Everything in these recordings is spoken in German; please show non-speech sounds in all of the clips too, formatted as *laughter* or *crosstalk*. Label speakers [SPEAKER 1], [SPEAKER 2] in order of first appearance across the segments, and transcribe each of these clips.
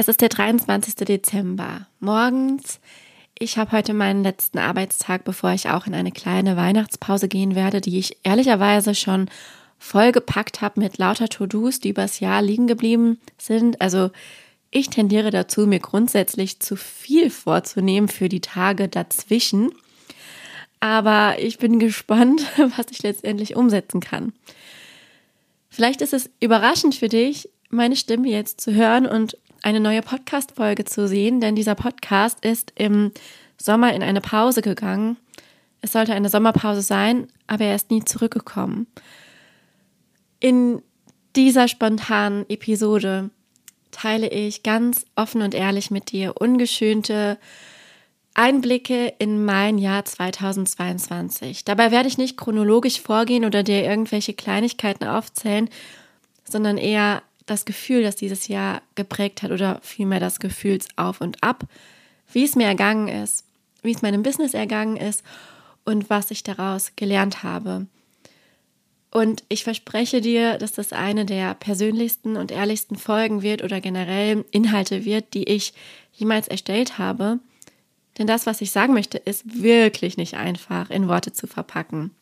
[SPEAKER 1] Es ist der 23. Dezember. Morgens. Ich habe heute meinen letzten Arbeitstag, bevor ich auch in eine kleine Weihnachtspause gehen werde, die ich ehrlicherweise schon vollgepackt habe mit lauter To-Dos, die übers Jahr liegen geblieben sind. Also ich tendiere dazu, mir grundsätzlich zu viel vorzunehmen für die Tage dazwischen. Aber ich bin gespannt, *laughs* was ich letztendlich umsetzen kann. Vielleicht ist es überraschend für dich, meine Stimme jetzt zu hören und eine neue Podcast-Folge zu sehen, denn dieser Podcast ist im Sommer in eine Pause gegangen. Es sollte eine Sommerpause sein, aber er ist nie zurückgekommen. In dieser spontanen Episode teile ich ganz offen und ehrlich mit dir ungeschönte Einblicke in mein Jahr 2022. Dabei werde ich nicht chronologisch vorgehen oder dir irgendwelche Kleinigkeiten aufzählen, sondern eher das Gefühl, das dieses Jahr geprägt hat oder vielmehr das Gefühlsauf und ab, wie es mir ergangen ist, wie es meinem Business ergangen ist und was ich daraus gelernt habe. Und ich verspreche dir, dass das eine der persönlichsten und ehrlichsten Folgen wird oder generell Inhalte wird, die ich jemals erstellt habe. Denn das, was ich sagen möchte, ist wirklich nicht einfach in Worte zu verpacken.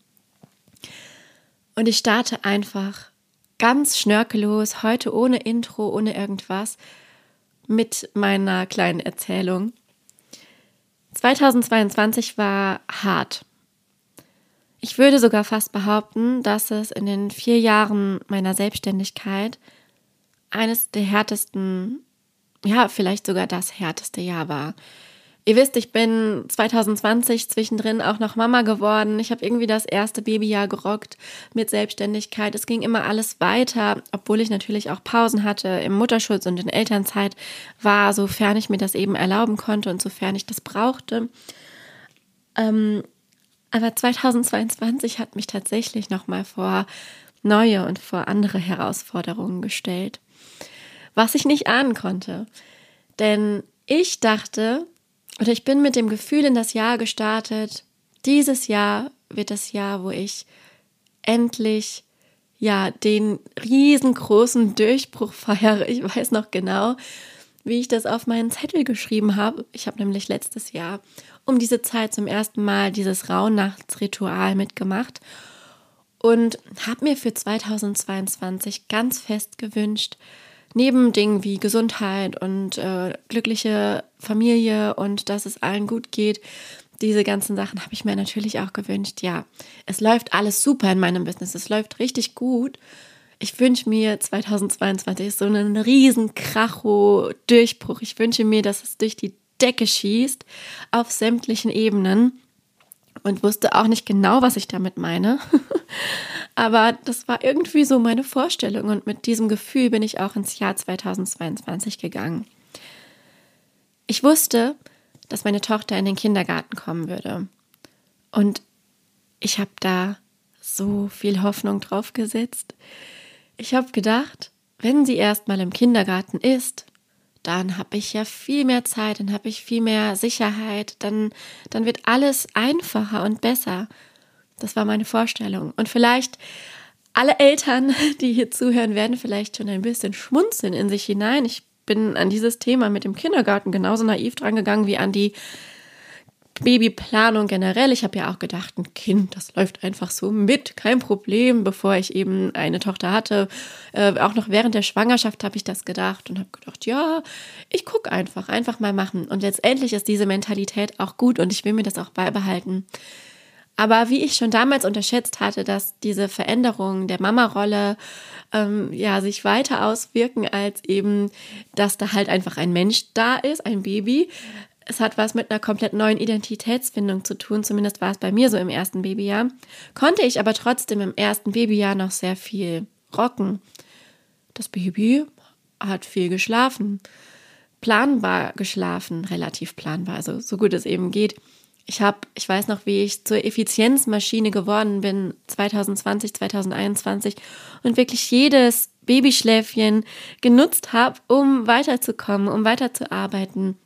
[SPEAKER 1] Und ich starte einfach ganz schnörkellos, heute ohne Intro, ohne irgendwas, mit meiner kleinen Erzählung. 2022 war hart. Ich würde sogar fast behaupten, dass es in den vier Jahren meiner Selbstständigkeit eines der härtesten, ja, vielleicht sogar das härteste Jahr war. Ihr wisst, ich bin 2020 zwischendrin auch noch Mama geworden. Ich habe irgendwie das erste Babyjahr gerockt mit Selbstständigkeit. Es ging immer alles weiter, obwohl ich natürlich auch Pausen hatte im Mutterschutz und in Elternzeit war, sofern ich mir das eben erlauben konnte und sofern ich das brauchte. Ähm, aber 2022 hat mich tatsächlich nochmal vor neue und vor andere Herausforderungen gestellt, was ich nicht ahnen konnte. Denn ich dachte, oder ich bin mit dem Gefühl in das Jahr gestartet, dieses Jahr wird das Jahr, wo ich endlich ja den riesengroßen Durchbruch feiere. Ich weiß noch genau, wie ich das auf meinen Zettel geschrieben habe. Ich habe nämlich letztes Jahr um diese Zeit zum ersten Mal dieses Rauhnachtsritual mitgemacht und habe mir für 2022 ganz fest gewünscht, neben Dingen wie Gesundheit und äh, glückliche Familie und dass es allen gut geht, diese ganzen Sachen habe ich mir natürlich auch gewünscht. Ja, es läuft alles super in meinem Business. Es läuft richtig gut. Ich wünsche mir 2022 so einen riesen Kracho-Durchbruch. Ich wünsche mir, dass es durch die Decke schießt auf sämtlichen Ebenen und wusste auch nicht genau, was ich damit meine. *laughs* Aber das war irgendwie so meine Vorstellung und mit diesem Gefühl bin ich auch ins Jahr 2022 gegangen. Ich wusste, dass meine Tochter in den Kindergarten kommen würde. Und ich habe da so viel Hoffnung drauf gesetzt. Ich habe gedacht, wenn sie erst mal im Kindergarten ist, dann habe ich ja viel mehr Zeit, dann habe ich viel mehr Sicherheit, dann, dann wird alles einfacher und besser. Das war meine Vorstellung. Und vielleicht alle Eltern, *laughs* die hier zuhören, werden vielleicht schon ein bisschen schmunzeln in sich hinein. Ich bin an dieses Thema mit dem Kindergarten genauso naiv drangegangen wie an die Babyplanung generell. Ich habe ja auch gedacht, ein Kind, das läuft einfach so mit, kein Problem. Bevor ich eben eine Tochter hatte, äh, auch noch während der Schwangerschaft habe ich das gedacht und habe gedacht, ja, ich gucke einfach, einfach mal machen. Und letztendlich ist diese Mentalität auch gut und ich will mir das auch beibehalten. Aber wie ich schon damals unterschätzt hatte, dass diese Veränderungen der Mama-Rolle ähm, ja sich weiter auswirken als eben, dass da halt einfach ein Mensch da ist, ein Baby. Es hat was mit einer komplett neuen Identitätsfindung zu tun, zumindest war es bei mir so im ersten Babyjahr. Konnte ich aber trotzdem im ersten Babyjahr noch sehr viel rocken. Das Baby hat viel geschlafen, planbar geschlafen, relativ planbar, also so gut es eben geht. Ich habe, ich weiß noch, wie ich zur Effizienzmaschine geworden bin 2020, 2021 und wirklich jedes Babyschläfchen genutzt habe, um weiterzukommen, um weiterzuarbeiten.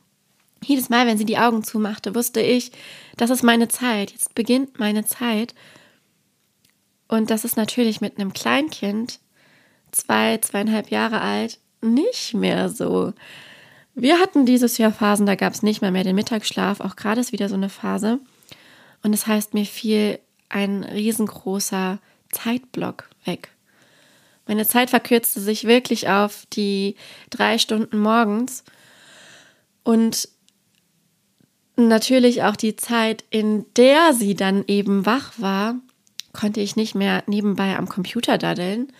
[SPEAKER 1] Jedes Mal, wenn sie die Augen zumachte, wusste ich, das ist meine Zeit, jetzt beginnt meine Zeit. Und das ist natürlich mit einem Kleinkind, zwei, zweieinhalb Jahre alt, nicht mehr so. Wir hatten dieses Jahr Phasen, da gab es nicht mal mehr den Mittagsschlaf. Auch gerade ist wieder so eine Phase. Und das heißt, mir fiel ein riesengroßer Zeitblock weg. Meine Zeit verkürzte sich wirklich auf die drei Stunden morgens und natürlich auch die Zeit, in der sie dann eben wach war, konnte ich nicht mehr nebenbei am Computer daddeln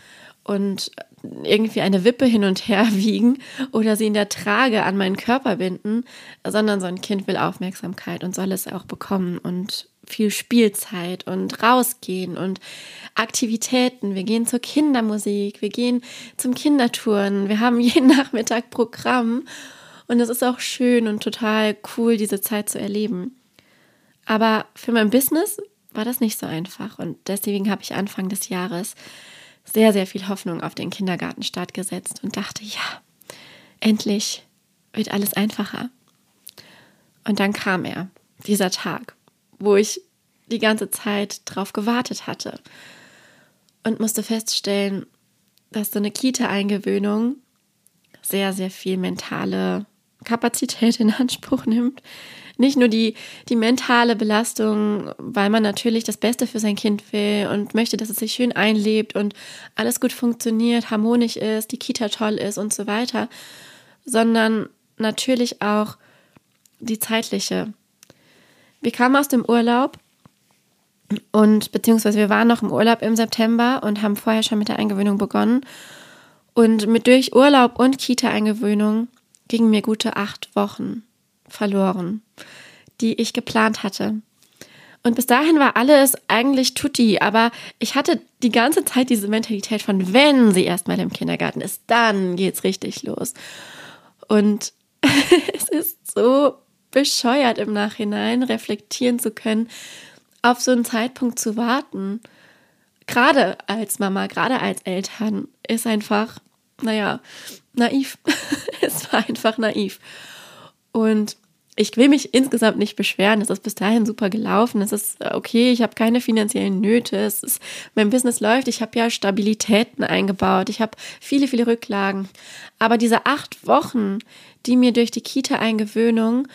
[SPEAKER 1] und irgendwie eine Wippe hin und her *laughs* wiegen oder sie in der Trage an meinen Körper binden, sondern so ein Kind will Aufmerksamkeit und soll es auch bekommen und viel Spielzeit und rausgehen und Aktivitäten. Wir gehen zur Kindermusik, wir gehen zum Kindertouren, wir haben *laughs* jeden Nachmittag Programm und es ist auch schön und total cool, diese Zeit zu erleben. Aber für mein Business war das nicht so einfach und deswegen habe ich Anfang des Jahres sehr, sehr viel Hoffnung auf den Kindergartenstart gesetzt und dachte, ja, endlich wird alles einfacher. Und dann kam er, dieser Tag, wo ich die ganze Zeit drauf gewartet hatte und musste feststellen, dass so eine Kita-Eingewöhnung sehr, sehr viel mentale Kapazität in Anspruch nimmt. Nicht nur die, die mentale Belastung, weil man natürlich das Beste für sein Kind will und möchte, dass es sich schön einlebt und alles gut funktioniert, harmonisch ist, die Kita toll ist und so weiter, sondern natürlich auch die zeitliche. Wir kamen aus dem Urlaub und beziehungsweise wir waren noch im Urlaub im September und haben vorher schon mit der Eingewöhnung begonnen. Und mit durch Urlaub und Kita-Eingewöhnung gingen mir gute acht Wochen verloren, die ich geplant hatte. Und bis dahin war alles eigentlich tutti, aber ich hatte die ganze Zeit diese Mentalität von, wenn sie erstmal im Kindergarten ist, dann geht's richtig los. Und *laughs* es ist so bescheuert im Nachhinein reflektieren zu können, auf so einen Zeitpunkt zu warten. Gerade als Mama, gerade als Eltern, ist einfach, naja, naiv. *laughs* es war einfach naiv. Und ich will mich insgesamt nicht beschweren. Es ist bis dahin super gelaufen. Es ist okay. Ich habe keine finanziellen Nöte. Es ist, mein Business läuft. Ich habe ja Stabilitäten eingebaut. Ich habe viele, viele Rücklagen. Aber diese acht Wochen, die mir durch die Kita-Eingewöhnung,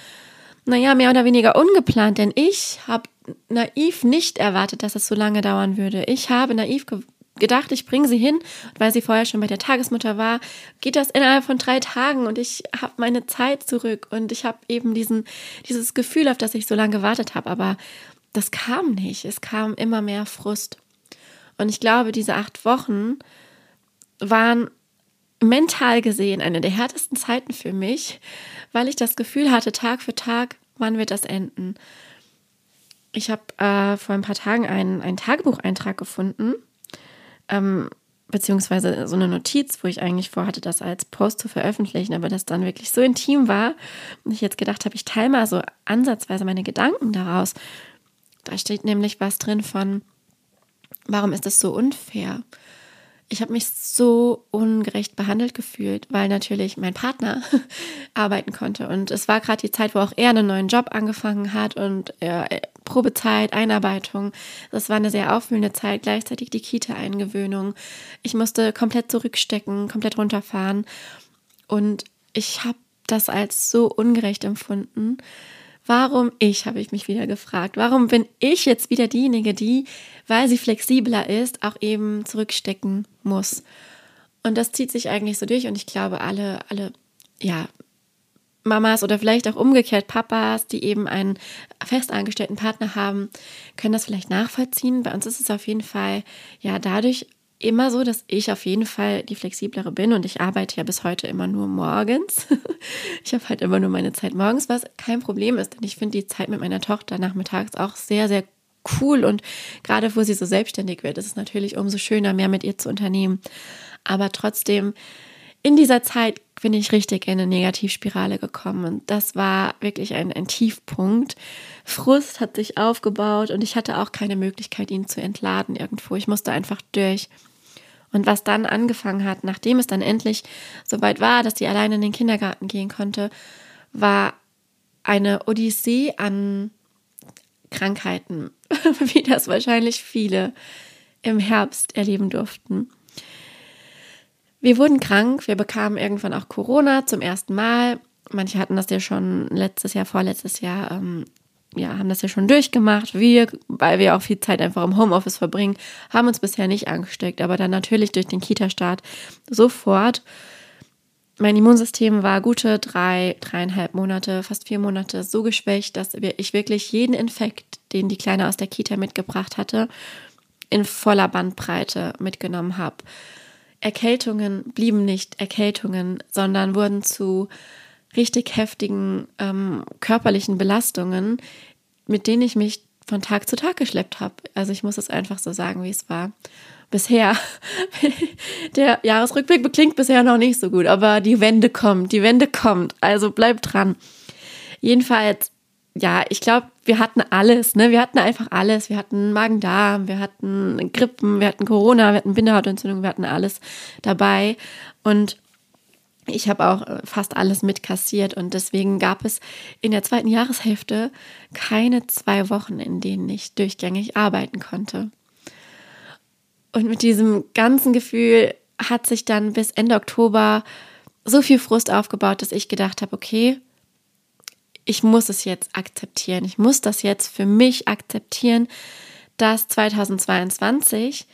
[SPEAKER 1] naja, mehr oder weniger ungeplant, denn ich habe naiv nicht erwartet, dass es so lange dauern würde. Ich habe naiv gedacht, ich bringe sie hin, weil sie vorher schon bei der Tagesmutter war, geht das innerhalb von drei Tagen und ich habe meine Zeit zurück und ich habe eben diesen, dieses Gefühl, auf das ich so lange gewartet habe. Aber das kam nicht. Es kam immer mehr Frust. Und ich glaube, diese acht Wochen waren mental gesehen eine der härtesten Zeiten für mich, weil ich das Gefühl hatte, Tag für Tag, wann wird das enden? Ich habe äh, vor ein paar Tagen einen, einen Tagebucheintrag gefunden ähm, beziehungsweise so eine Notiz, wo ich eigentlich vorhatte, das als Post zu veröffentlichen, aber das dann wirklich so intim war und ich jetzt gedacht habe, ich teile mal so ansatzweise meine Gedanken daraus. Da steht nämlich was drin von, warum ist das so unfair? Ich habe mich so ungerecht behandelt gefühlt, weil natürlich mein Partner *laughs* arbeiten konnte. Und es war gerade die Zeit, wo auch er einen neuen Job angefangen hat und äh, Probezeit, Einarbeitung. Das war eine sehr aufwühlende Zeit, gleichzeitig die Kita-Eingewöhnung. Ich musste komplett zurückstecken, komplett runterfahren. Und ich habe das als so ungerecht empfunden. Warum ich, habe ich mich wieder gefragt. Warum bin ich jetzt wieder diejenige, die, weil sie flexibler ist, auch eben zurückstecken muss? Und das zieht sich eigentlich so durch und ich glaube, alle, alle, ja, Mamas oder vielleicht auch umgekehrt Papas, die eben einen festangestellten Partner haben, können das vielleicht nachvollziehen. Bei uns ist es auf jeden Fall ja dadurch immer so, dass ich auf jeden Fall die flexiblere bin und ich arbeite ja bis heute immer nur morgens. *laughs* ich habe halt immer nur meine Zeit morgens, was kein Problem ist, denn ich finde die Zeit mit meiner Tochter nachmittags auch sehr, sehr cool und gerade wo sie so selbstständig wird, ist es natürlich umso schöner, mehr mit ihr zu unternehmen. Aber trotzdem in dieser Zeit bin ich richtig in eine Negativspirale gekommen und das war wirklich ein, ein Tiefpunkt. Frust hat sich aufgebaut und ich hatte auch keine Möglichkeit, ihn zu entladen irgendwo. Ich musste einfach durch. Und was dann angefangen hat, nachdem es dann endlich soweit war, dass sie alleine in den Kindergarten gehen konnte, war eine Odyssee an Krankheiten, *laughs* wie das wahrscheinlich viele im Herbst erleben durften. Wir wurden krank, wir bekamen irgendwann auch Corona zum ersten Mal. Manche hatten das ja schon letztes Jahr, vorletztes Jahr, ähm, ja, haben das ja schon durchgemacht. Wir, weil wir auch viel Zeit einfach im Homeoffice verbringen, haben uns bisher nicht angesteckt, aber dann natürlich durch den Kita-Start sofort. Mein Immunsystem war gute drei, dreieinhalb Monate, fast vier Monate so geschwächt, dass ich wirklich jeden Infekt, den die Kleine aus der Kita mitgebracht hatte, in voller Bandbreite mitgenommen habe. Erkältungen blieben nicht Erkältungen, sondern wurden zu richtig heftigen ähm, körperlichen Belastungen, mit denen ich mich von Tag zu Tag geschleppt habe. Also ich muss es einfach so sagen, wie es war. Bisher, *laughs* der Jahresrückblick klingt bisher noch nicht so gut, aber die Wende kommt, die Wende kommt. Also bleibt dran. Jedenfalls, ja, ich glaube, wir hatten alles, ne? Wir hatten einfach alles. Wir hatten Magen-Darm, wir hatten Grippen, wir hatten Corona, wir hatten Bindehautentzündung, wir hatten alles dabei. Und ich habe auch äh, fast alles mitkassiert und deswegen gab es in der zweiten Jahreshälfte keine zwei Wochen, in denen ich durchgängig arbeiten konnte. Und mit diesem ganzen Gefühl hat sich dann bis Ende Oktober so viel Frust aufgebaut, dass ich gedacht habe, okay, ich muss es jetzt akzeptieren. Ich muss das jetzt für mich akzeptieren, dass 2022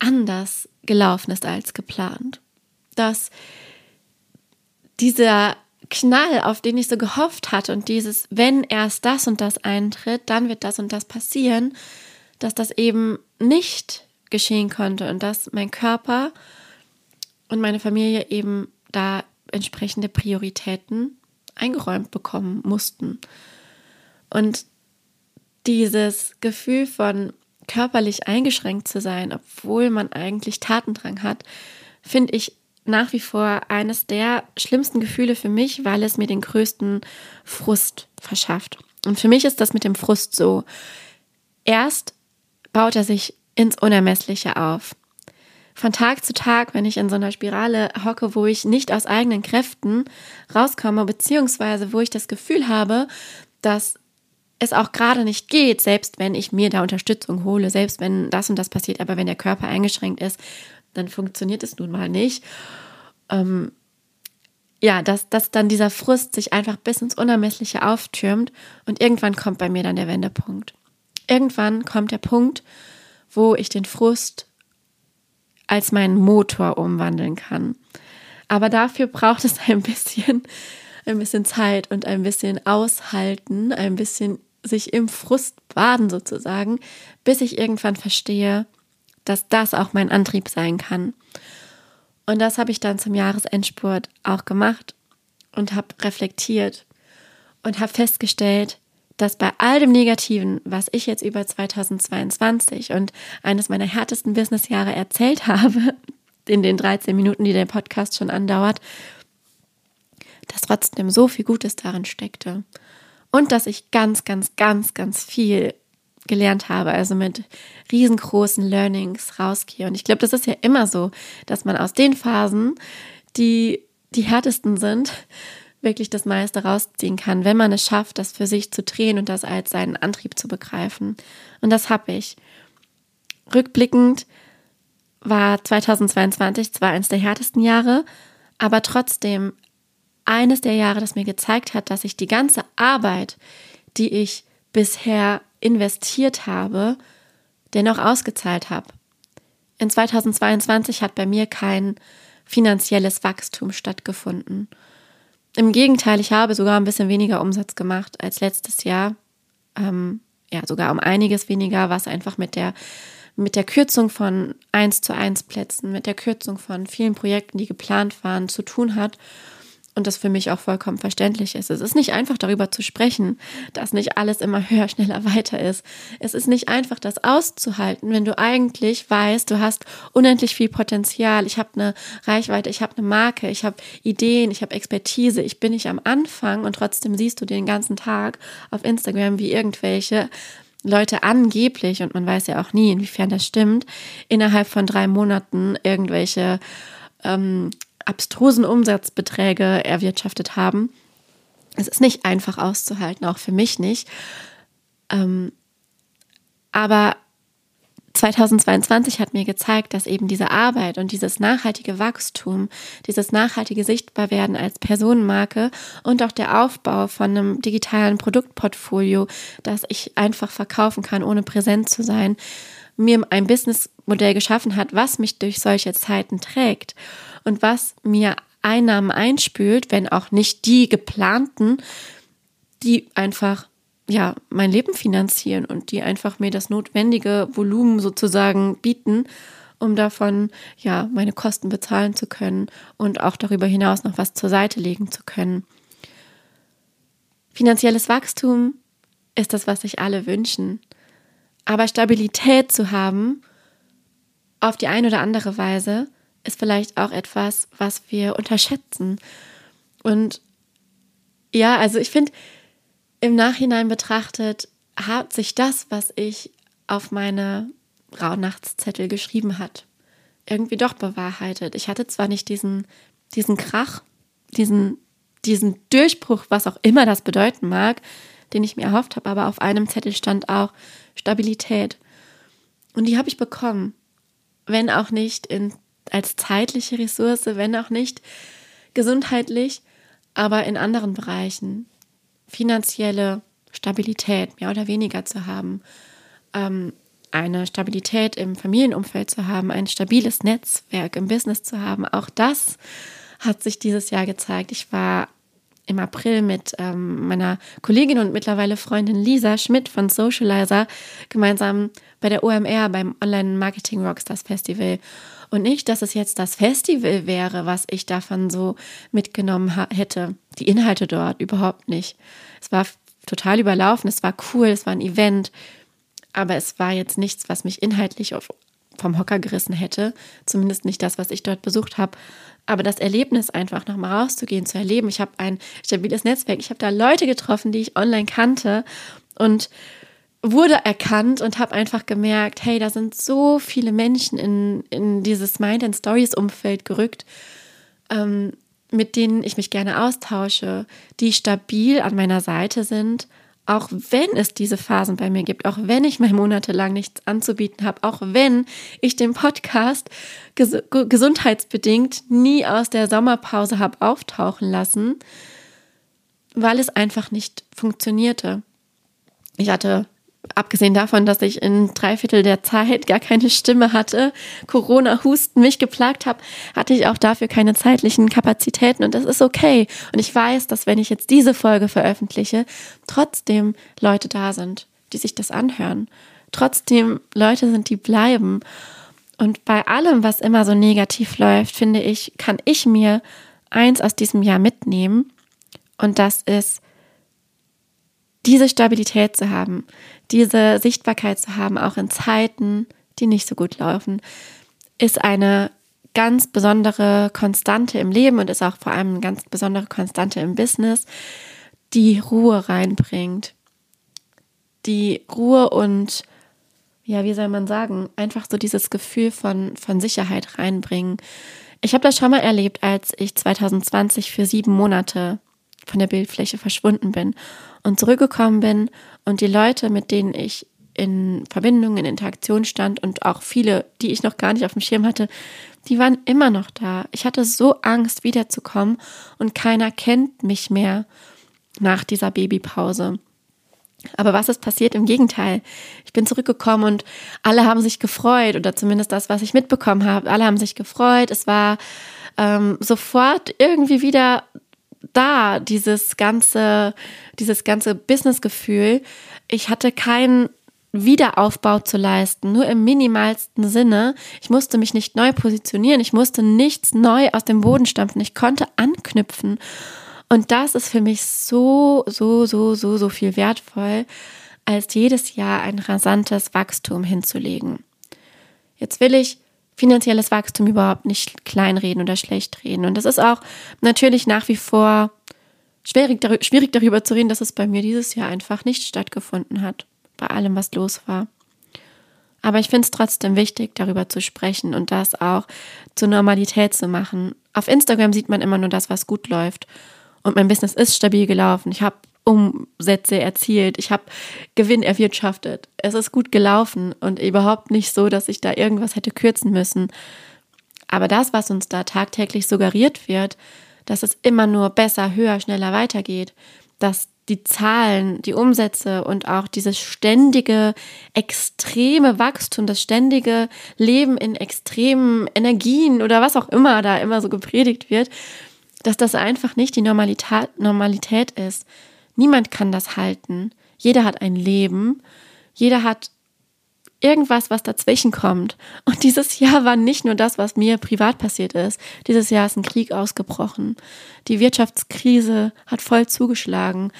[SPEAKER 1] anders gelaufen ist als geplant. Dass dieser Knall, auf den ich so gehofft hatte und dieses, wenn erst das und das eintritt, dann wird das und das passieren, dass das eben nicht geschehen konnte und dass mein Körper und meine Familie eben da entsprechende Prioritäten eingeräumt bekommen mussten. Und dieses Gefühl von körperlich eingeschränkt zu sein, obwohl man eigentlich Tatendrang hat, finde ich nach wie vor eines der schlimmsten Gefühle für mich, weil es mir den größten Frust verschafft. Und für mich ist das mit dem Frust so. Erst baut er sich ins Unermessliche auf. Von Tag zu Tag, wenn ich in so einer Spirale hocke, wo ich nicht aus eigenen Kräften rauskomme, beziehungsweise wo ich das Gefühl habe, dass es auch gerade nicht geht, selbst wenn ich mir da Unterstützung hole, selbst wenn das und das passiert, aber wenn der Körper eingeschränkt ist, dann funktioniert es nun mal nicht. Ähm, ja, dass, dass dann dieser Frust sich einfach bis ins Unermessliche auftürmt und irgendwann kommt bei mir dann der Wendepunkt. Irgendwann kommt der Punkt, wo ich den Frust als meinen Motor umwandeln kann. Aber dafür braucht es ein bisschen, ein bisschen Zeit und ein bisschen Aushalten, ein bisschen sich im Frust baden sozusagen, bis ich irgendwann verstehe, dass das auch mein Antrieb sein kann. Und das habe ich dann zum Jahresendspurt auch gemacht und habe reflektiert und habe festgestellt, dass bei all dem Negativen, was ich jetzt über 2022 und eines meiner härtesten Businessjahre erzählt habe, *laughs* in den 13 Minuten, die der Podcast schon andauert, dass trotzdem so viel Gutes darin steckte. Und dass ich ganz, ganz, ganz, ganz viel gelernt habe, also mit riesengroßen Learnings rausgehe. Und ich glaube, das ist ja immer so, dass man aus den Phasen, die die härtesten sind, wirklich das meiste rausziehen kann, wenn man es schafft, das für sich zu drehen und das als seinen Antrieb zu begreifen. Und das habe ich. Rückblickend war 2022 zwar eines der härtesten Jahre, aber trotzdem eines der Jahre, das mir gezeigt hat, dass ich die ganze Arbeit, die ich bisher investiert habe, dennoch ausgezahlt habe. In 2022 hat bei mir kein finanzielles Wachstum stattgefunden. Im Gegenteil, ich habe sogar ein bisschen weniger Umsatz gemacht als letztes Jahr. Ähm, ja, sogar um einiges weniger, was einfach mit der, mit der Kürzung von 1 zu 1 Plätzen, mit der Kürzung von vielen Projekten, die geplant waren, zu tun hat und das für mich auch vollkommen verständlich ist. Es ist nicht einfach darüber zu sprechen, dass nicht alles immer *laughs* höher, schneller, weiter ist. Es ist nicht einfach, das auszuhalten, wenn du eigentlich weißt, du hast unendlich viel Potenzial. Ich habe eine Reichweite, ich habe eine Marke, ich habe Ideen, ich habe Expertise. Ich bin nicht am Anfang und trotzdem siehst du den ganzen Tag auf Instagram, wie irgendwelche Leute angeblich, und man weiß ja auch nie, inwiefern das stimmt, innerhalb von drei Monaten irgendwelche ähm, abstrusen Umsatzbeträge erwirtschaftet haben. Es ist nicht einfach auszuhalten, auch für mich nicht. Ähm, aber 2022 hat mir gezeigt, dass eben diese Arbeit und dieses nachhaltige Wachstum, dieses nachhaltige Sichtbarwerden als Personenmarke und auch der Aufbau von einem digitalen Produktportfolio, das ich einfach verkaufen kann, ohne präsent zu sein, mir ein Businessmodell geschaffen hat, was mich durch solche Zeiten trägt und was mir Einnahmen einspült, wenn auch nicht die geplanten, die einfach ja, mein Leben finanzieren und die einfach mir das notwendige Volumen sozusagen bieten, um davon ja meine Kosten bezahlen zu können und auch darüber hinaus noch was zur Seite legen zu können. Finanzielles Wachstum ist das, was sich alle wünschen. Aber Stabilität zu haben, auf die eine oder andere Weise, ist vielleicht auch etwas, was wir unterschätzen. Und ja, also ich finde, im Nachhinein betrachtet hat sich das, was ich auf meine Rauhnachtszettel geschrieben hat, irgendwie doch bewahrheitet. Ich hatte zwar nicht diesen, diesen Krach, diesen, diesen Durchbruch, was auch immer das bedeuten mag, den ich mir erhofft habe, aber auf einem Zettel stand auch Stabilität. Und die habe ich bekommen. Wenn auch nicht in, als zeitliche Ressource, wenn auch nicht gesundheitlich, aber in anderen Bereichen finanzielle Stabilität mehr oder weniger zu haben, ähm, eine Stabilität im Familienumfeld zu haben, ein stabiles Netzwerk im Business zu haben. Auch das hat sich dieses Jahr gezeigt. Ich war im April mit ähm, meiner Kollegin und mittlerweile Freundin Lisa Schmidt von Socializer gemeinsam bei der OMR beim Online Marketing Rockstars Festival. Und nicht, dass es jetzt das Festival wäre, was ich davon so mitgenommen hätte. Die Inhalte dort überhaupt nicht. Es war total überlaufen, es war cool, es war ein Event, aber es war jetzt nichts, was mich inhaltlich auf, vom Hocker gerissen hätte. Zumindest nicht das, was ich dort besucht habe. Aber das Erlebnis, einfach nochmal rauszugehen, zu erleben. Ich habe ein stabiles Netzwerk. Ich habe da Leute getroffen, die ich online kannte. Und wurde erkannt und habe einfach gemerkt, hey, da sind so viele Menschen in, in dieses Mind and Stories Umfeld gerückt, ähm, mit denen ich mich gerne austausche, die stabil an meiner Seite sind, auch wenn es diese Phasen bei mir gibt, auch wenn ich mal monatelang nichts anzubieten habe, auch wenn ich den Podcast ges gesundheitsbedingt nie aus der Sommerpause habe auftauchen lassen, weil es einfach nicht funktionierte. Ich hatte abgesehen davon, dass ich in drei Viertel der Zeit gar keine Stimme hatte, Corona-Husten mich geplagt habe, hatte ich auch dafür keine zeitlichen Kapazitäten und das ist okay. Und ich weiß, dass wenn ich jetzt diese Folge veröffentliche, trotzdem Leute da sind, die sich das anhören. Trotzdem Leute sind, die bleiben. Und bei allem, was immer so negativ läuft, finde ich, kann ich mir eins aus diesem Jahr mitnehmen. Und das ist, diese Stabilität zu haben, diese Sichtbarkeit zu haben, auch in Zeiten, die nicht so gut laufen, ist eine ganz besondere Konstante im Leben und ist auch vor allem eine ganz besondere Konstante im Business, die Ruhe reinbringt. Die Ruhe und, ja, wie soll man sagen, einfach so dieses Gefühl von, von Sicherheit reinbringen. Ich habe das schon mal erlebt, als ich 2020 für sieben Monate von der Bildfläche verschwunden bin und zurückgekommen bin und die Leute, mit denen ich in Verbindung, in Interaktion stand und auch viele, die ich noch gar nicht auf dem Schirm hatte, die waren immer noch da. Ich hatte so Angst, wiederzukommen und keiner kennt mich mehr nach dieser Babypause. Aber was ist passiert? Im Gegenteil. Ich bin zurückgekommen und alle haben sich gefreut oder zumindest das, was ich mitbekommen habe. Alle haben sich gefreut. Es war ähm, sofort irgendwie wieder da, dieses ganze, dieses ganze Businessgefühl. Ich hatte keinen Wiederaufbau zu leisten, nur im minimalsten Sinne. Ich musste mich nicht neu positionieren, ich musste nichts neu aus dem Boden stampfen, ich konnte anknüpfen. Und das ist für mich so, so, so, so, so viel wertvoll, als jedes Jahr ein rasantes Wachstum hinzulegen. Jetzt will ich finanzielles Wachstum überhaupt nicht kleinreden oder schlecht reden. Und das ist auch natürlich nach wie vor schwierig, schwierig darüber zu reden, dass es bei mir dieses Jahr einfach nicht stattgefunden hat, bei allem, was los war. Aber ich finde es trotzdem wichtig, darüber zu sprechen und das auch zur Normalität zu machen. Auf Instagram sieht man immer nur das, was gut läuft. Und mein Business ist stabil gelaufen. Ich habe Umsätze erzielt, ich habe Gewinn erwirtschaftet, es ist gut gelaufen und überhaupt nicht so, dass ich da irgendwas hätte kürzen müssen. Aber das, was uns da tagtäglich suggeriert wird, dass es immer nur besser, höher, schneller weitergeht, dass die Zahlen, die Umsätze und auch dieses ständige, extreme Wachstum, das ständige Leben in extremen Energien oder was auch immer da immer so gepredigt wird, dass das einfach nicht die Normalität, Normalität ist. Niemand kann das halten. Jeder hat ein Leben. Jeder hat irgendwas, was dazwischen kommt. Und dieses Jahr war nicht nur das, was mir privat passiert ist. Dieses Jahr ist ein Krieg ausgebrochen. Die Wirtschaftskrise hat voll zugeschlagen.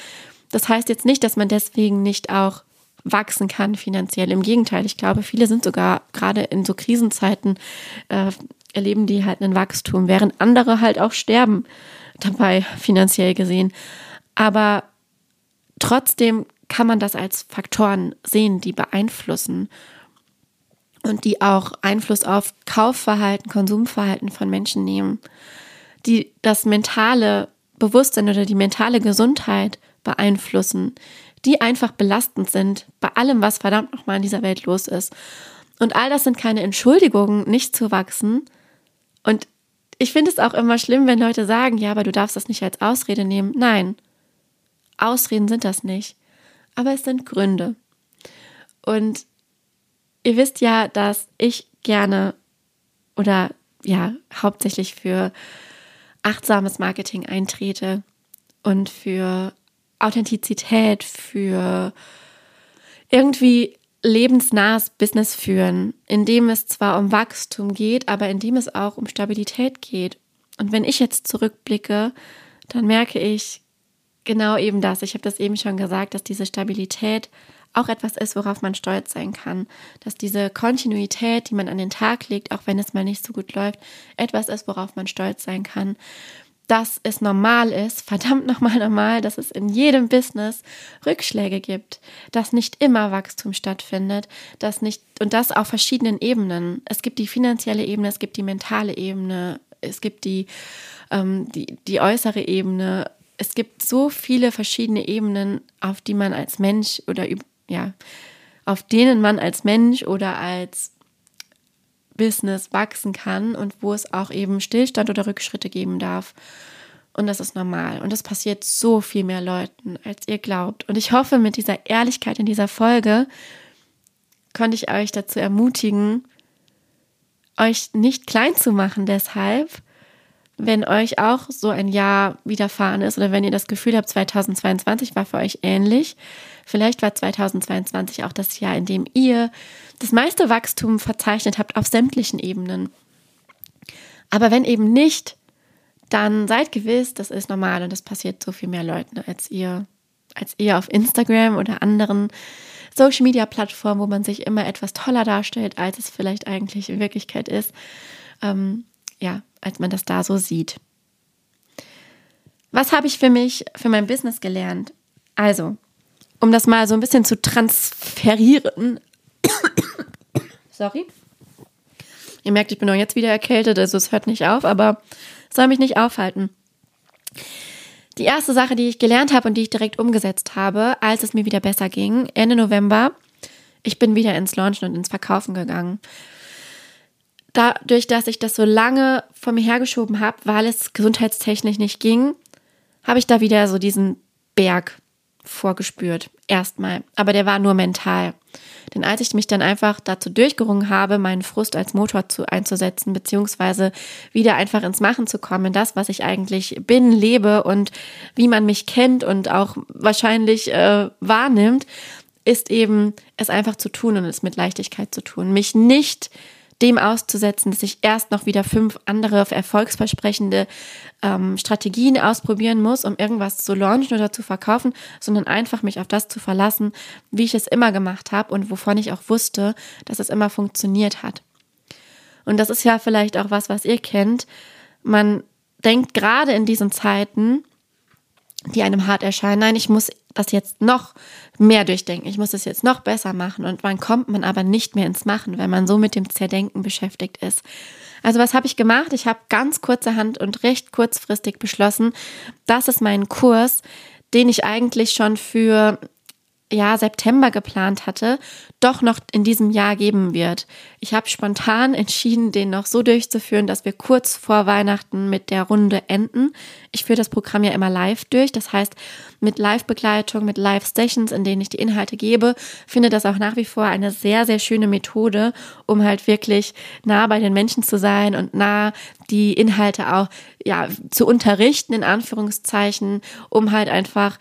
[SPEAKER 1] Das heißt jetzt nicht, dass man deswegen nicht auch wachsen kann finanziell. Im Gegenteil, ich glaube, viele sind sogar gerade in so Krisenzeiten äh, erleben die halt ein Wachstum, während andere halt auch sterben dabei finanziell gesehen. Aber trotzdem kann man das als Faktoren sehen, die beeinflussen und die auch Einfluss auf Kaufverhalten, Konsumverhalten von Menschen nehmen, die das mentale Bewusstsein oder die mentale Gesundheit beeinflussen, die einfach belastend sind bei allem, was verdammt nochmal in dieser Welt los ist. Und all das sind keine Entschuldigungen, nicht zu wachsen. Und ich finde es auch immer schlimm, wenn Leute sagen, ja, aber du darfst das nicht als Ausrede nehmen. Nein, Ausreden sind das nicht aber es sind Gründe. Und ihr wisst ja, dass ich gerne oder ja, hauptsächlich für achtsames Marketing eintrete und für Authentizität, für irgendwie lebensnahes Business führen, in dem es zwar um Wachstum geht, aber in dem es auch um Stabilität geht. Und wenn ich jetzt zurückblicke, dann merke ich, genau eben das. Ich habe das eben schon gesagt, dass diese Stabilität auch etwas ist, worauf man stolz sein kann. Dass diese Kontinuität, die man an den Tag legt, auch wenn es mal nicht so gut läuft, etwas ist, worauf man stolz sein kann. Dass es normal ist, *laughs* verdammt nochmal normal, dass es in jedem Business Rückschläge gibt, dass nicht immer Wachstum stattfindet, dass nicht, und das auf verschiedenen Ebenen. Es gibt die finanzielle Ebene, es gibt die mentale Ebene, es gibt die, ähm, die, die äußere Ebene es gibt so viele verschiedene Ebenen, auf die man als Mensch oder ja, auf denen man als Mensch oder als Business wachsen kann und wo es auch eben Stillstand oder Rückschritte geben darf. Und das ist normal. Und das passiert so viel mehr Leuten, als ihr glaubt. Und ich hoffe, mit dieser Ehrlichkeit in dieser Folge konnte ich euch dazu ermutigen, euch nicht klein zu machen deshalb, wenn euch auch so ein Jahr widerfahren ist oder wenn ihr das Gefühl habt, 2022 war für euch ähnlich. Vielleicht war 2022 auch das Jahr, in dem ihr das meiste Wachstum verzeichnet habt auf sämtlichen Ebenen. Aber wenn eben nicht, dann seid gewiss, das ist normal und das passiert so viel mehr Leuten als ihr, als ihr auf Instagram oder anderen Social Media Plattformen, wo man sich immer etwas toller darstellt, als es vielleicht eigentlich in Wirklichkeit ist. Ähm, ja, als man das da so sieht. Was habe ich für mich, für mein Business gelernt? Also, um das mal so ein bisschen zu transferieren. *coughs* Sorry. Ihr merkt, ich bin auch jetzt wieder erkältet, also es hört nicht auf, aber soll mich nicht aufhalten. Die erste Sache, die ich gelernt habe und die ich direkt umgesetzt habe, als es mir wieder besser ging, Ende November, ich bin wieder ins Launchen und ins Verkaufen gegangen dadurch, dass ich das so lange vor mir hergeschoben habe, weil es gesundheitstechnisch nicht ging, habe ich da wieder so diesen Berg vorgespürt. Erstmal. Aber der war nur mental. Denn als ich mich dann einfach dazu durchgerungen habe, meinen Frust als Motor zu, einzusetzen, beziehungsweise wieder einfach ins Machen zu kommen, das, was ich eigentlich bin, lebe und wie man mich kennt und auch wahrscheinlich äh, wahrnimmt, ist eben es einfach zu tun und es mit Leichtigkeit zu tun. Mich nicht dem auszusetzen, dass ich erst noch wieder fünf andere erfolgsversprechende ähm, Strategien ausprobieren muss, um irgendwas zu launchen oder zu verkaufen, sondern einfach mich auf das zu verlassen, wie ich es immer gemacht habe und wovon ich auch wusste, dass es immer funktioniert hat. Und das ist ja vielleicht auch was, was ihr kennt. Man denkt gerade in diesen Zeiten, die einem hart erscheinen, nein, ich muss das jetzt noch mehr durchdenken, ich muss das jetzt noch besser machen und wann kommt man aber nicht mehr ins Machen, wenn man so mit dem Zerdenken beschäftigt ist. Also was habe ich gemacht? Ich habe ganz kurzerhand und recht kurzfristig beschlossen, dass es meinen Kurs, den ich eigentlich schon für ja, September geplant hatte, doch noch in diesem Jahr geben wird. Ich habe spontan entschieden, den noch so durchzuführen, dass wir kurz vor Weihnachten mit der Runde enden. Ich führe das Programm ja immer live durch, das heißt mit Live-Begleitung, mit Live-Sessions, in denen ich die Inhalte gebe, finde das auch nach wie vor eine sehr, sehr schöne Methode, um halt wirklich nah bei den Menschen zu sein und nah die Inhalte auch ja zu unterrichten in Anführungszeichen, um halt einfach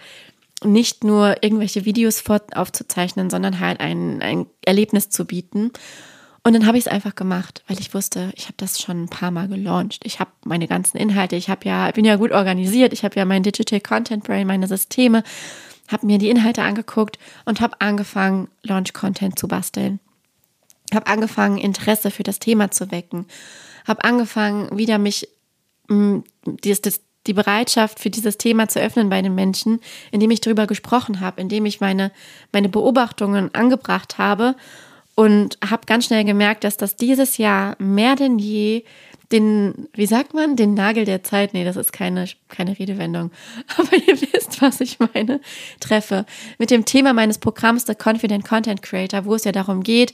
[SPEAKER 1] nicht nur irgendwelche Videos aufzuzeichnen, sondern halt ein, ein Erlebnis zu bieten. Und dann habe ich es einfach gemacht, weil ich wusste, ich habe das schon ein paar Mal gelauncht. Ich habe meine ganzen Inhalte, ich habe ja, bin ja gut organisiert, ich habe ja mein Digital Content Brain, meine Systeme, habe mir die Inhalte angeguckt und habe angefangen, Launch Content zu basteln. Habe angefangen, Interesse für das Thema zu wecken. Habe angefangen, wieder mich mm, das, das die Bereitschaft für dieses Thema zu öffnen bei den Menschen, indem ich darüber gesprochen habe, indem ich meine, meine Beobachtungen angebracht habe und habe ganz schnell gemerkt, dass das dieses Jahr mehr denn je den, wie sagt man, den Nagel der Zeit, nee, das ist keine, keine Redewendung, *laughs* aber ihr wisst, was ich meine, treffe. Mit dem Thema meines Programms The Confident Content Creator, wo es ja darum geht,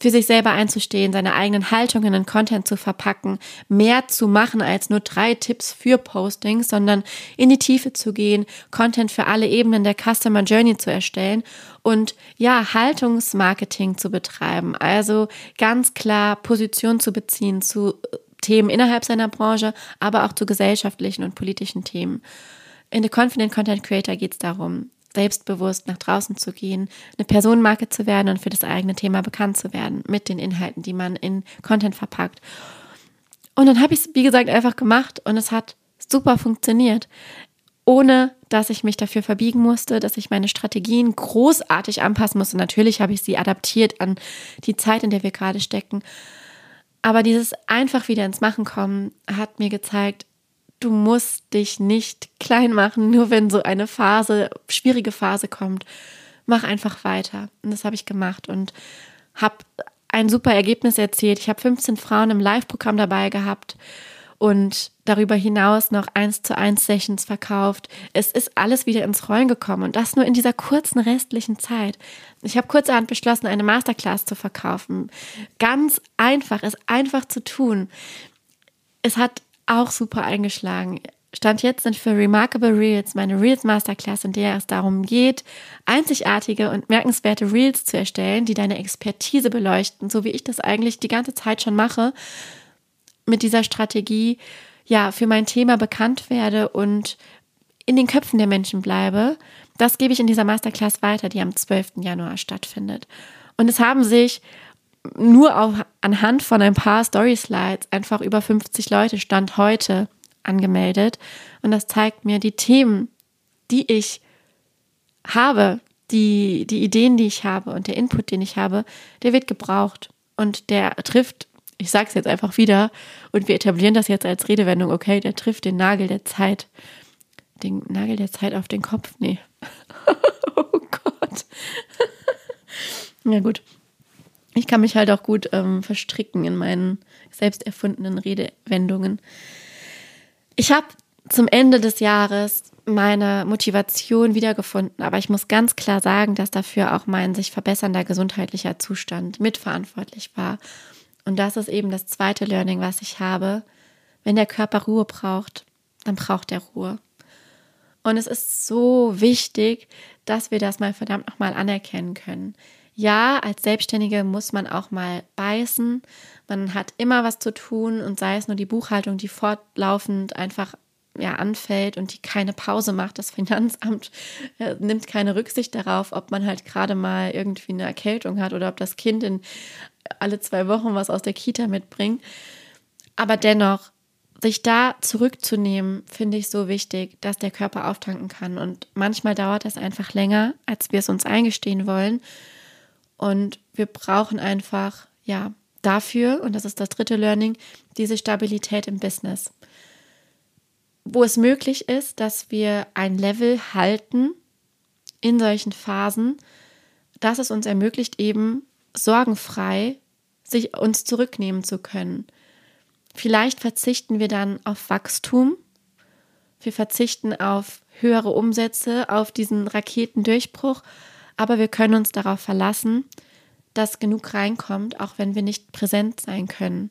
[SPEAKER 1] für sich selber einzustehen, seine eigenen Haltungen in Content zu verpacken, mehr zu machen als nur drei Tipps für Postings, sondern in die Tiefe zu gehen, Content für alle Ebenen der Customer Journey zu erstellen und ja, Haltungsmarketing zu betreiben, also ganz klar Position zu beziehen zu äh, Themen innerhalb seiner Branche, aber auch zu gesellschaftlichen und politischen Themen. In The Confident Content Creator geht es darum, selbstbewusst nach draußen zu gehen, eine Personenmarke zu werden und für das eigene Thema bekannt zu werden mit den Inhalten, die man in Content verpackt. Und dann habe ich es, wie gesagt, einfach gemacht und es hat super funktioniert, ohne dass ich mich dafür verbiegen musste, dass ich meine Strategien großartig anpassen musste. Natürlich habe ich sie adaptiert an die Zeit, in der wir gerade stecken. Aber dieses einfach wieder ins Machen kommen hat mir gezeigt, du musst dich nicht klein machen, nur wenn so eine Phase, schwierige Phase kommt. Mach einfach weiter. Und das habe ich gemacht und habe ein super Ergebnis erzielt. Ich habe 15 Frauen im Live-Programm dabei gehabt und darüber hinaus noch eins zu eins Sessions verkauft. Es ist alles wieder ins Rollen gekommen und das nur in dieser kurzen restlichen Zeit. Ich habe kurzerhand beschlossen, eine Masterclass zu verkaufen. Ganz einfach, es einfach zu tun. Es hat auch super eingeschlagen. Stand jetzt sind für Remarkable Reels meine Reels Masterclass, in der es darum geht, einzigartige und merkenswerte Reels zu erstellen, die deine Expertise beleuchten, so wie ich das eigentlich die ganze Zeit schon mache, mit dieser Strategie, ja, für mein Thema bekannt werde und in den Köpfen der Menschen bleibe. Das gebe ich in dieser Masterclass weiter, die am 12. Januar stattfindet. Und es haben sich nur auch anhand von ein paar Story-Slides einfach über 50 Leute Stand heute angemeldet. Und das zeigt mir die Themen, die ich habe, die, die Ideen, die ich habe und der Input, den ich habe, der wird gebraucht. Und der trifft, ich sage es jetzt einfach wieder, und wir etablieren das jetzt als Redewendung, okay, der trifft den Nagel der Zeit. Den Nagel der Zeit auf den Kopf? Nee. *laughs* oh Gott. *laughs* ja, gut ich kann mich halt auch gut ähm, verstricken in meinen selbst erfundenen Redewendungen. Ich habe zum Ende des Jahres meine Motivation wiedergefunden, aber ich muss ganz klar sagen, dass dafür auch mein sich verbessernder gesundheitlicher Zustand mitverantwortlich war. Und das ist eben das zweite Learning, was ich habe. Wenn der Körper Ruhe braucht, dann braucht er Ruhe. Und es ist so wichtig, dass wir das mal verdammt nochmal anerkennen können ja, als Selbstständige muss man auch mal beißen. Man hat immer was zu tun und sei es nur die Buchhaltung, die fortlaufend einfach ja, anfällt und die keine Pause macht. Das Finanzamt äh, nimmt keine Rücksicht darauf, ob man halt gerade mal irgendwie eine Erkältung hat oder ob das Kind in alle zwei Wochen was aus der Kita mitbringt. Aber dennoch, sich da zurückzunehmen, finde ich so wichtig, dass der Körper auftanken kann. Und manchmal dauert das einfach länger, als wir es uns eingestehen wollen. Und wir brauchen einfach, ja, dafür, und das ist das dritte Learning, diese Stabilität im Business. Wo es möglich ist, dass wir ein Level halten in solchen Phasen, dass es uns ermöglicht, eben sorgenfrei sich uns zurücknehmen zu können. Vielleicht verzichten wir dann auf Wachstum, Wir verzichten auf höhere Umsätze, auf diesen Raketendurchbruch, aber wir können uns darauf verlassen, dass genug reinkommt, auch wenn wir nicht präsent sein können.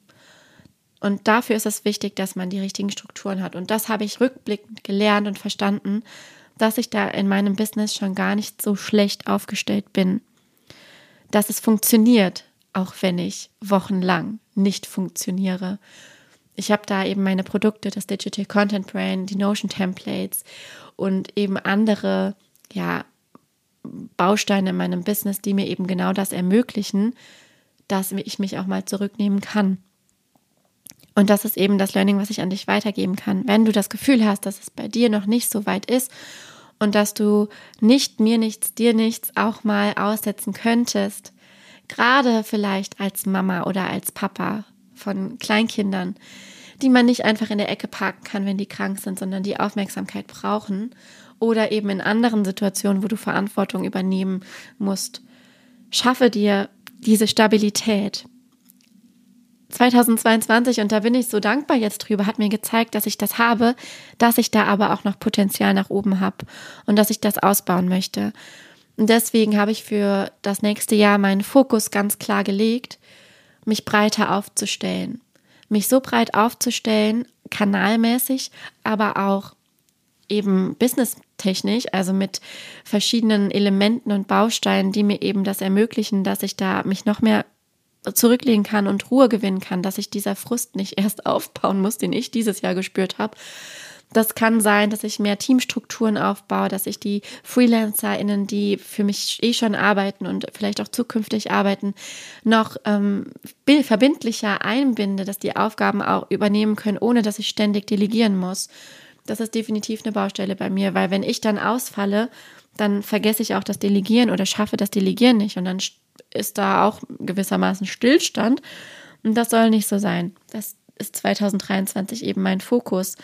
[SPEAKER 1] Und dafür ist es wichtig, dass man die richtigen Strukturen hat. Und das habe ich rückblickend gelernt und verstanden, dass ich da in meinem Business schon gar nicht so schlecht aufgestellt bin. Dass es funktioniert, auch wenn ich wochenlang nicht funktioniere. Ich habe da eben meine Produkte, das Digital Content Brain, die Notion Templates und eben andere, ja, Bausteine in meinem Business, die mir eben genau das ermöglichen, dass ich mich auch mal zurücknehmen kann. Und das ist eben das Learning, was ich an dich weitergeben kann. Wenn du das Gefühl hast, dass es bei dir noch nicht so weit ist und dass du nicht mir nichts, dir nichts auch mal aussetzen könntest, gerade vielleicht als Mama oder als Papa von Kleinkindern, die man nicht einfach in der Ecke parken kann, wenn die krank sind, sondern die Aufmerksamkeit brauchen oder eben in anderen Situationen, wo du Verantwortung übernehmen musst. Schaffe dir diese Stabilität. 2022, und da bin ich so dankbar jetzt drüber, hat mir gezeigt, dass ich das habe, dass ich da aber auch noch Potenzial nach oben habe und dass ich das ausbauen möchte. Und deswegen habe ich für das nächste Jahr meinen Fokus ganz klar gelegt, mich breiter aufzustellen. Mich so breit aufzustellen, kanalmäßig, aber auch eben businesstechnisch, also mit verschiedenen Elementen und Bausteinen, die mir eben das ermöglichen, dass ich da mich noch mehr zurücklegen kann und Ruhe gewinnen kann, dass ich dieser Frust nicht *laughs* erst aufbauen muss, den ich dieses Jahr gespürt habe, das kann sein, dass ich mehr Teamstrukturen aufbaue, dass ich die FreelancerInnen, die für mich eh schon arbeiten und vielleicht auch zukünftig arbeiten, noch ähm, verbindlicher einbinde, dass die Aufgaben auch übernehmen können, ohne dass ich ständig delegieren muss. Das ist definitiv eine Baustelle bei mir, weil wenn ich dann ausfalle, dann vergesse ich auch das Delegieren oder schaffe das Delegieren nicht und dann ist da auch gewissermaßen Stillstand. Und das soll nicht so sein. Das ist 2023 eben mein Fokus.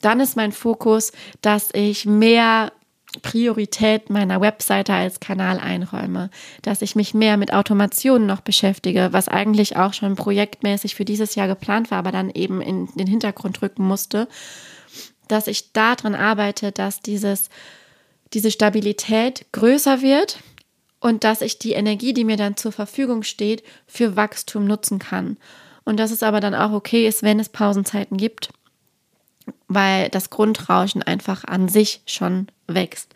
[SPEAKER 1] Dann ist mein Fokus, dass ich mehr Priorität meiner Webseite als Kanal einräume, dass ich mich mehr mit Automationen noch beschäftige, was eigentlich auch schon projektmäßig für dieses Jahr geplant war, aber dann eben in den Hintergrund rücken musste, dass ich daran arbeite, dass dieses, diese Stabilität größer wird und dass ich die Energie, die mir dann zur Verfügung steht, für Wachstum nutzen kann. Und dass es aber dann auch okay ist, wenn es Pausenzeiten gibt weil das Grundrauschen einfach an sich schon wächst.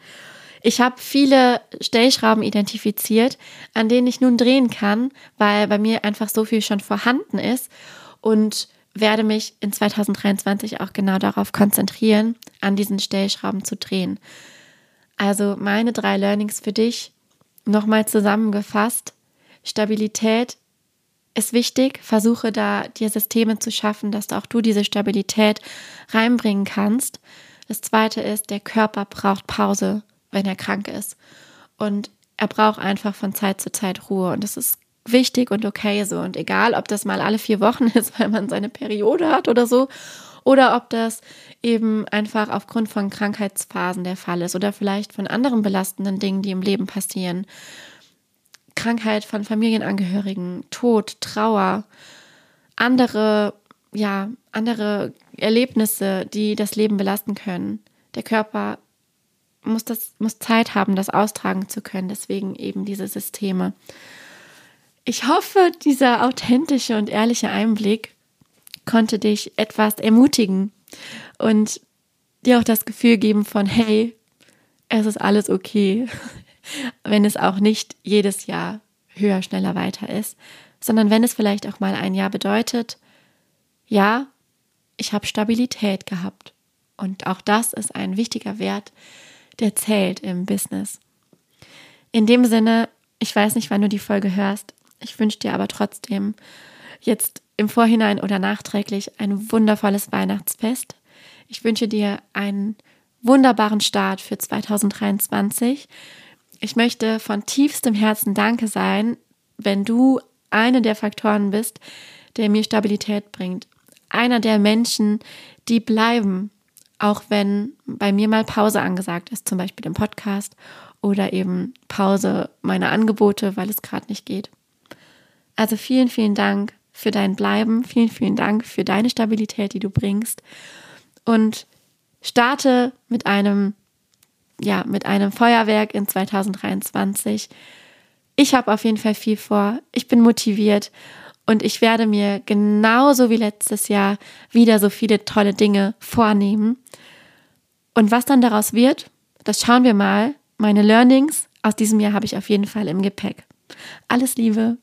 [SPEAKER 1] Ich habe viele Stellschrauben identifiziert, an denen ich nun drehen kann, weil bei mir einfach so viel schon vorhanden ist und werde mich in 2023 auch genau darauf konzentrieren, an diesen Stellschrauben zu drehen. Also meine drei Learnings für dich nochmal zusammengefasst. Stabilität ist wichtig. Versuche da dir Systeme zu schaffen, dass auch du diese Stabilität reinbringen kannst. Das zweite ist, der Körper braucht Pause, wenn er krank ist. Und er braucht einfach von Zeit zu Zeit Ruhe. Und das ist wichtig und okay so. Und egal, ob das mal alle vier Wochen *laughs* ist, weil man seine Periode hat oder so, oder ob das eben einfach aufgrund von Krankheitsphasen der Fall ist oder vielleicht von anderen belastenden Dingen, die im Leben passieren. Krankheit von Familienangehörigen, Tod, Trauer, andere, ja, andere Erlebnisse, die das Leben belasten können. Der Körper muss das, muss Zeit haben, das austragen zu können. Deswegen eben diese Systeme. Ich hoffe, dieser authentische und ehrliche Einblick konnte dich etwas ermutigen und dir auch das Gefühl geben von, hey, es ist alles okay *laughs* wenn es auch nicht jedes Jahr höher, schneller, weiter ist, sondern wenn es vielleicht auch mal ein Jahr bedeutet, ja, ich habe Stabilität gehabt. Und auch das ist ein wichtiger Wert, der zählt im Business. In dem Sinne, ich weiß nicht, wann du die Folge hörst, ich wünsche dir aber trotzdem jetzt im Vorhinein oder nachträglich ein wundervolles Weihnachtsfest. Ich wünsche dir einen wunderbaren Start für 2023 ich möchte von tiefstem Herzen Danke sein, wenn du eine der Faktoren bist, der mir Stabilität bringt. Einer der Menschen, die bleiben, auch wenn bei mir mal Pause angesagt ist, zum Beispiel im Podcast oder eben Pause meiner Angebote, weil es gerade nicht geht. Also vielen, vielen Dank für dein Bleiben, vielen, vielen Dank für deine Stabilität, die du bringst. Und starte mit einem, ja, mit einem Feuerwerk in 2023. Ich habe auf jeden Fall viel vor. Ich bin motiviert und ich werde mir genauso wie letztes Jahr wieder so viele tolle Dinge vornehmen. Und was dann daraus wird, das schauen wir mal. Meine Learnings aus diesem Jahr habe ich auf jeden Fall im Gepäck. Alles Liebe.